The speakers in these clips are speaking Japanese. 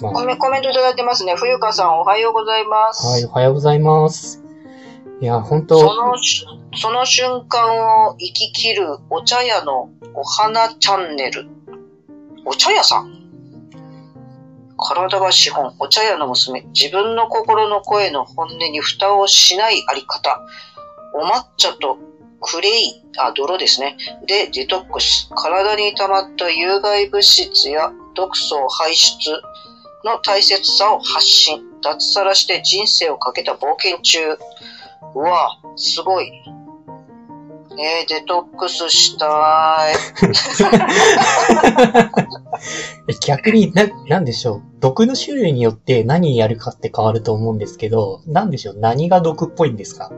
まあ、コメントいただいてますね。冬香さんおはようございます。はい、おはようございます。いや、本当そのし、その瞬間を生き切るお茶屋のお花チャンネル。お茶屋さん？体は資本、お茶屋の娘。自分の心の声の本音に蓋をしないあり方。お抹茶とクレイ、あ、泥ですね。で、デトックス。体に溜まった有害物質や毒素を排出の大切さを発信。脱サラして人生をかけた冒険中。うわ、すごい。えー、デトックスしたい。え 逆にな、なんでしょう。毒の種類によって何やるかって変わると思うんですけど、なんでしょう。何が毒っぽいんですか？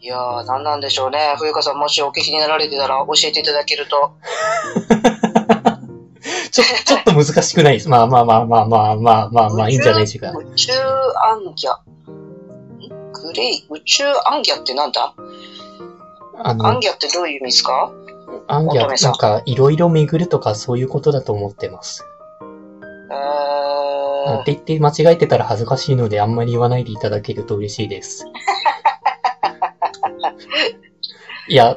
いやー、なんなんでしょうね。冬香さん、もしお聞きになられてたら教えていただけると。ちょ、ちょっと難しくない？です。まあまあまあまあまあまあまあまあ、いいんじゃないでしょうか。宇宙アンギャ。んグレイ、宇宙アンギャってなんだ？あアンの、ギャってどういう意味ですか？アンギャなんんか、いろいろ巡るとかそういうことだと思ってます。えって言って間違えてたら恥ずかしいので、あんまり言わないでいただけると嬉しいです。いや、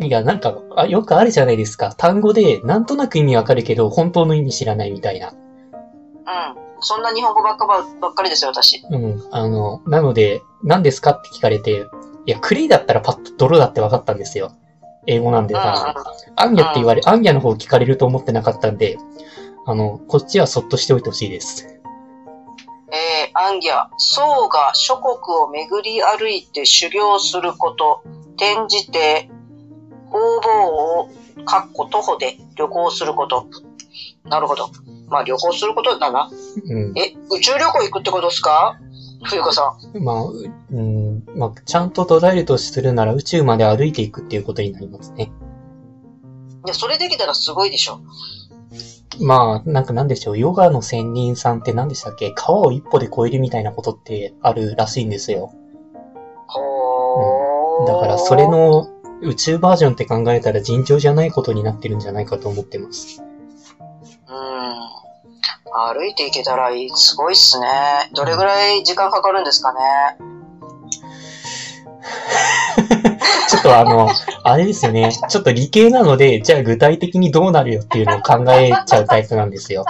いや、なんか、あよくあるじゃないですか。単語で、なんとなく意味わかるけど、本当の意味知らないみたいな。ー、うん。そんな日本語ばっかばばっかりですよ、私。うん。あの、なので、何ですかって聞かれて、いや、クレイだったらパッと泥だって分かったんですよ。英語なんでうんさ、アンギャって言われ、アンギャの方聞かれると思ってなかったんで、あの、こっちはそっとしておいてほしいです。えー、アンギャ、僧が諸国を巡り歩いて修行すること、転じて方々を、かっこ徒歩で旅行すること。なるほど。まあ旅行することだな。うん。え、宇宙旅行行くってことですか？冬子さん。まあ、ううん、まあ、ちゃんと捉えるとするなら宇宙まで歩いていくっていうことになりますね。いや、それできたらすごいでしょ。まあ、なんかなんでしょう、ヨガの仙人さんって何でしたっけ？川を一歩で越えるみたいなことってあるらしいんですよ。ほー。だからそれ、の宇宙バージョンって考えたら尋常じゃないことになってるんじゃないかと思ってます。うん。歩いていけたらいい。すごいっすね。どれぐらい時間かかるんですかね？ちょっとあの、あれですよね。ちょっと理系なので、じゃあ具体的にどうなるよっていうのを考えちゃうタイプなんですよ。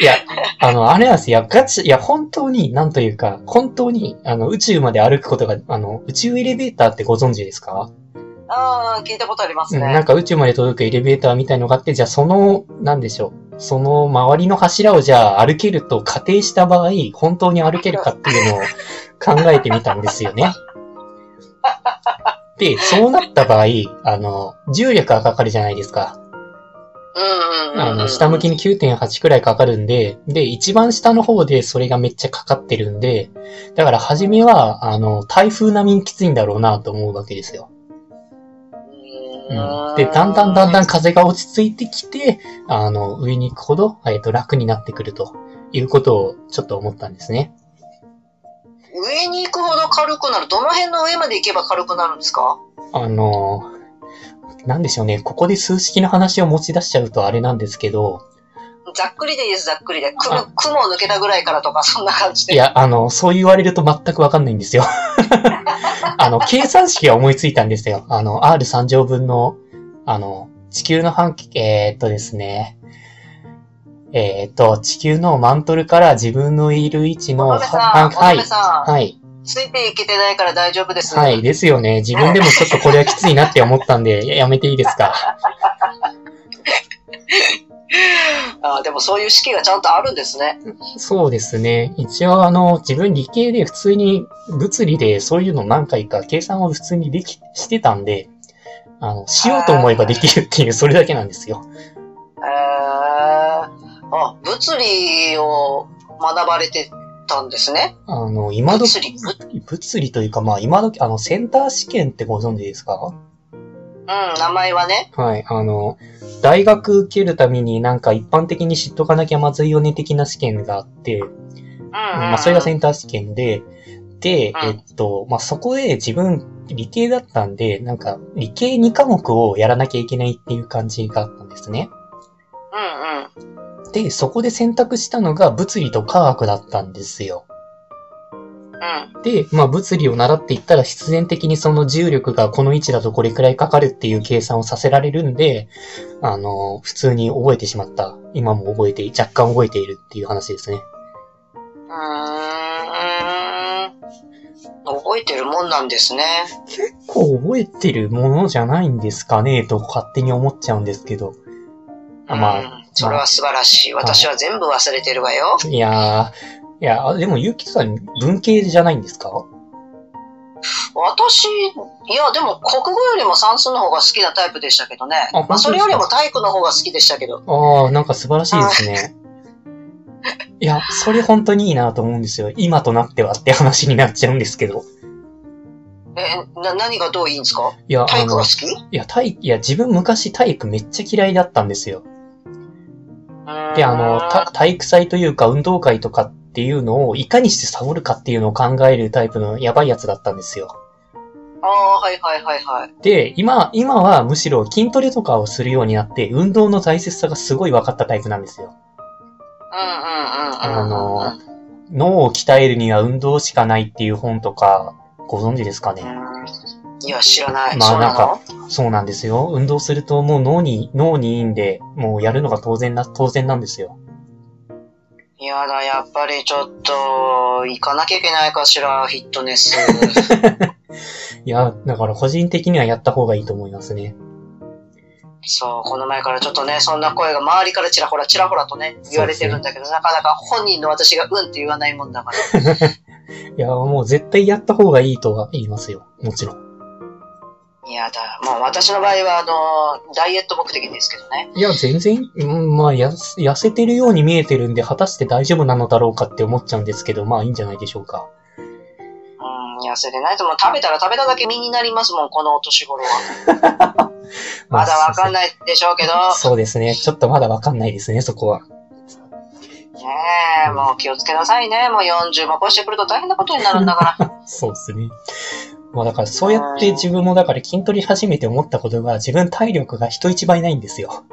いや、あの、あれなんですよ。いや、ガチ、いや、本当に、なんというか、本当に、あの、宇宙まで歩くことが、あの、宇宙エレベーターってご存知ですか？ああ、聞いたことありますうん、なんね。か宇宙まで届くエレベーターみたいのがあって、じゃあその、なんでしょう。その周りの柱をじゃあ歩けると仮定した場合、本当に歩けるかっていうのを考えてみたんですよね。で、そうなった場合、あの、重力がかかるじゃないですか。うんうんうんうん。あの、下向きに9.8くらいかかるんで、で、一番下の方でそれがめっちゃかかってるんで、だから初めは、あの、台風並みにきついんだろうなと思うわけですよ。うん、で、だんだんだんだん風が落ち着いてきて、あの、上に行くほど、えっと、楽になってくるということをちょっと思ったんですね。上に行くほど軽くなる。どの辺の上まで行けば軽くなるんですか？あの、なんでしょうね、ここで数式の話を持ち出しちゃうとあれなんですけど、ざっくりでいいです、ざっくりで。雲あ雲を抜けたぐらいからとか、そんな感じで。いや、あの、そう言われると全くわかんないんですよ。あの、計算式は思いついたんですよ。あの、R3 乗分の、あの、地球の半径、えーっとですね、えーっと、地球のマントルから自分のいる位置の、乙女さん、ははいはい、ついていけてないから大丈夫です。はい、ですよね。自分でもちょっとこれはきついなって思ったんで、や やめていいですか？あでもそういう式がちゃんとあるんですね。そうですね。一応あの、自分理系で普通に物理でそういうの何回か計算を普通にでき、してたんで、あの、しようと思えばできるっていう、それだけなんですよ。えー、あ、物理を学ばれてたんですね。あの、今時、物理？ぶ物理というかまあ今時、あの、センター試験ってご存知ですか？うん、名前はね。はい。あの、大学受けるためになんか一般的に知っとかなきゃまずいよね的な試験があって、うん、うん。まあそれがセンター試験で、で、うんえっと、まあそこで自分理系だったんで、なんか理系2科目をやらなきゃいけないっていう感じがあったんですね。ううん。で、そこで選択したのが物理と科学だったんですよ。うん。で、まあ物理を習っていったら必然的にその重力がこの位置だとこれくらいかかるっていう計算をさせられるんで、あの、普通に覚えてしまった。今も覚えて、若干覚えているっていう話ですね。うーん。覚えてるもんなんですね。結構覚えてるものじゃないんですかねと勝手に思っちゃうんですけど。あまあうん、それは素晴らしい。私は全部忘れてるわよ。いやー、いや、でもゆうきさん文系じゃないんですか？私、いや、でも国語よりも算数の方が好きなタイプでしたけどね。あまあ、それよりも体育の方が好きでしたけど。ああ、なんか素晴らしいですね。いや、それ本当にいいなと思うんですよ。今となってはって話になっちゃうんですけど。え、な、何がどういいんですか？いや、体育が好、き？いや、体、いや、自分昔体育めっちゃ嫌いだったんですよ。で、あの、た体育祭というか運動会とかっていうのをいかにしてサボるかっていうのを考えるタイプのやばいやつだったんですよ。ああ、はいはいはいはい。で、今、今はむしろ筋トレとかをするようになって、運動の大切さがすごい分かったタイプなんですよ。うんうんうんうん。あの脳を鍛えるには運動しかないっていう本とか、ご存知ですかね？うんいや、知らない。まあそうなんかそうなんですよ。運動するともう脳に、脳にいいんで、もうやるのが当然な、当然なんですよ。いやだ、やっぱりちょっと、行かなきゃいけないかしら、フィットネス。いや、だから個人的にはやった方がいいと思いますね。そう、この前からちょっとね、そんな声が周りからちらほらちらほらとね、言われてるんだけど、なかなか本人の私がうんって言わないもんだから。いや、もう絶対やった方がいいとは言いますよ。もちろん。いやだ、もう私の場合は、あの、ダイエット目的ですけどね。いや、全然、うんまあ、やす痩せてるように見えてるんで、果たして大丈夫なのだろうかって思っちゃうんですけど、まあいいんじゃないでしょうか。うん、痩せてないともう食べたら食べただけ身になりますもん、このお年頃は。まだわかんい。ないでしょうけど、そうですね。ちょっとまだわかんないですね、そこは。ねえ、もう気をつけなさいね。もう40も越してくると大変なことになるんだから。そうですね。まあだからそうやって自分もだから筋トレ始めて思ったことが自分体力が人一倍ないんですよ。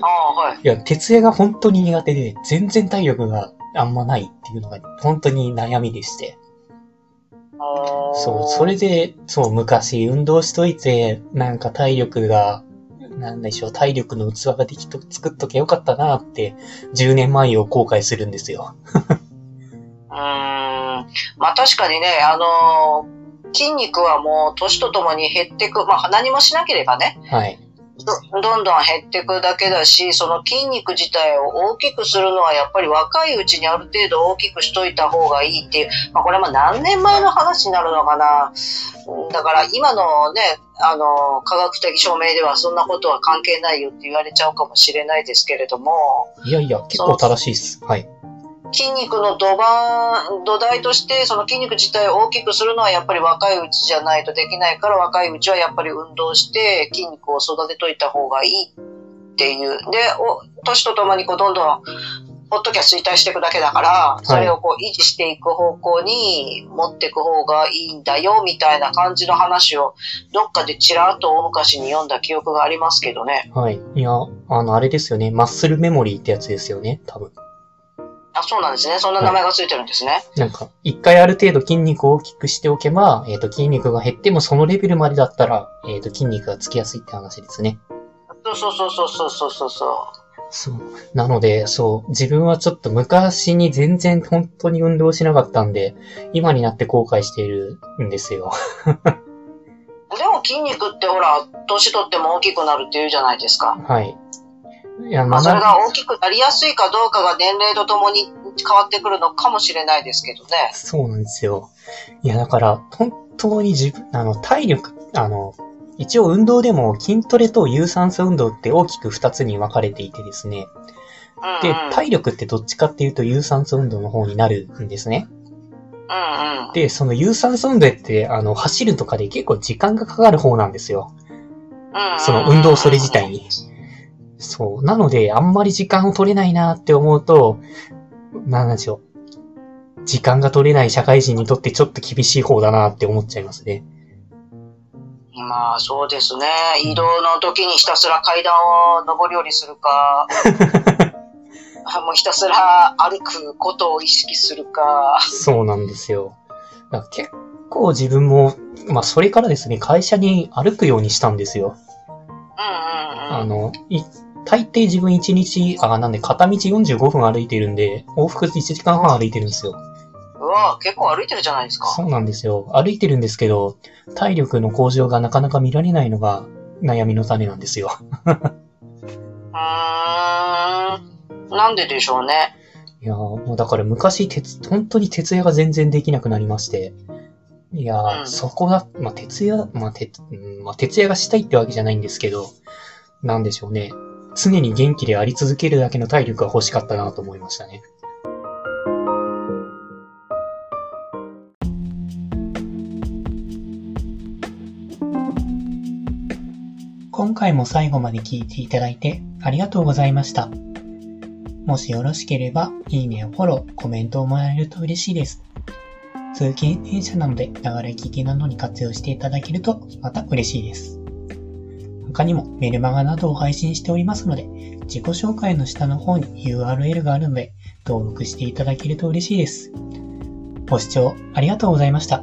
ああ、はい。いや、徹夜が本当に苦手で全然体力があんまないっていうのが本当に悩みでして。そう、それで、そう、昔運動しといて、なんか体力が、なんでしょう、体力の器ができと、作っとけよかったなって、10年前を後悔するんですよ。うーん。まあ確かにね、あのー筋肉はもう年とともに減ってく。まあ何もしなければね、はい。どどんどん減ってくだけだし、その筋肉自体を大きくするのはやっぱり若いうちにある程度大きくしといた方がいいっていう、まあこれも何年前の話になるのかな。うんだから今のね、あの、科学的証明ではそんなことは関係ないよって言われちゃうかもしれないですけれども、いやいや、結構正しいっす。はい。筋肉の土盤、土台として、その筋肉自体を大きくするのはやっぱり若いうちじゃないとできないから、若いうちはやっぱり運動して筋肉を育てといた方がいいっていう。で、お年とともにこうどんどん、ほっときゃ衰退していくだけだから、それをこう維持していく方向に持っていく方がいいんだよ、みたいな感じの話を、どっかでちらっと大昔に読んだ記憶がありますけどね。はい。いや、あの、あれですよね。マッスルメモリーってやつですよね。多分。あ、そうなんですね。そんな名前がついてるんですね。なんか、一回ある程度筋肉を大きくしておけば、えっ、ー、と、筋肉が減ってもそのレベルまでだったら、えっ、ー、と、筋肉がつきやすいって話ですね。そうそうそうそうそうそうそう。そう。なので、そう、自分はちょっと昔に全然本当に運動しなかったんで、今になって後悔しているんですよ。でも筋肉ってほら、年取っても大きくなるって言うじゃないですか。はい。いや、まあ、まそれが大きくなりやすいかどうかが年齢とともに変わってくるのかもしれないですけどね。そうなんですよ。いや、だから、本当に自分、あの、体力、あの、一応運動でも筋トレと有酸素運動って大きく二つに分かれていてですね。で体力ってどっちかっていうと有酸素運動の方になるんですね。うんうん。で、その有酸素運動って、あの、走るとかで結構時間がかかる方なんですよ。その運動それ自体に。そう。なので、あんまり時間を取れないなって思うと、なんでしょう。時間が取れない社会人にとってちょっと厳しい方だなって思っちゃいますね。まあそうですね。移動の時にひたすら階段を上り下りするか、もうひたすら歩くことを意識するか。そうなんですよ。だから結構自分も、まあそれからですね、会社に歩くようにしたんですよ。うんうんうん。あの、い大抵自分1日、あ、なんで片道45分歩いてるんで、往復1時間半歩いてるんですよ。うわ結構歩いてるじゃないですか。そうなんですよ。歩いてるんですけど、体力の向上がなかなか見られないのが悩みの種なんですよ。うーん。なんででしょうね。いやーもうだから昔、鉄、本当に徹夜が全然できなくなりまして。いやー、うんそこだ、まあ、徹夜、まあ、鉄、うんまあ、徹夜がしたいってわけじゃないんですけど、なんでしょうね。常に元気であり続けるだけの体力が欲しかったなと思いましたね。今回も最後まで聞いていただいてありがとうございました。もしよろしければ、いいねやフォロー、コメントをもらえると嬉しいです。通勤電車なので、流れ聞きなどに活用していただけると、また嬉しいです。他にもメルマガなどを配信しておりますので、自己紹介の下の方に URL があるので、登録していただけると嬉しいです。ご視聴ありがとうございました。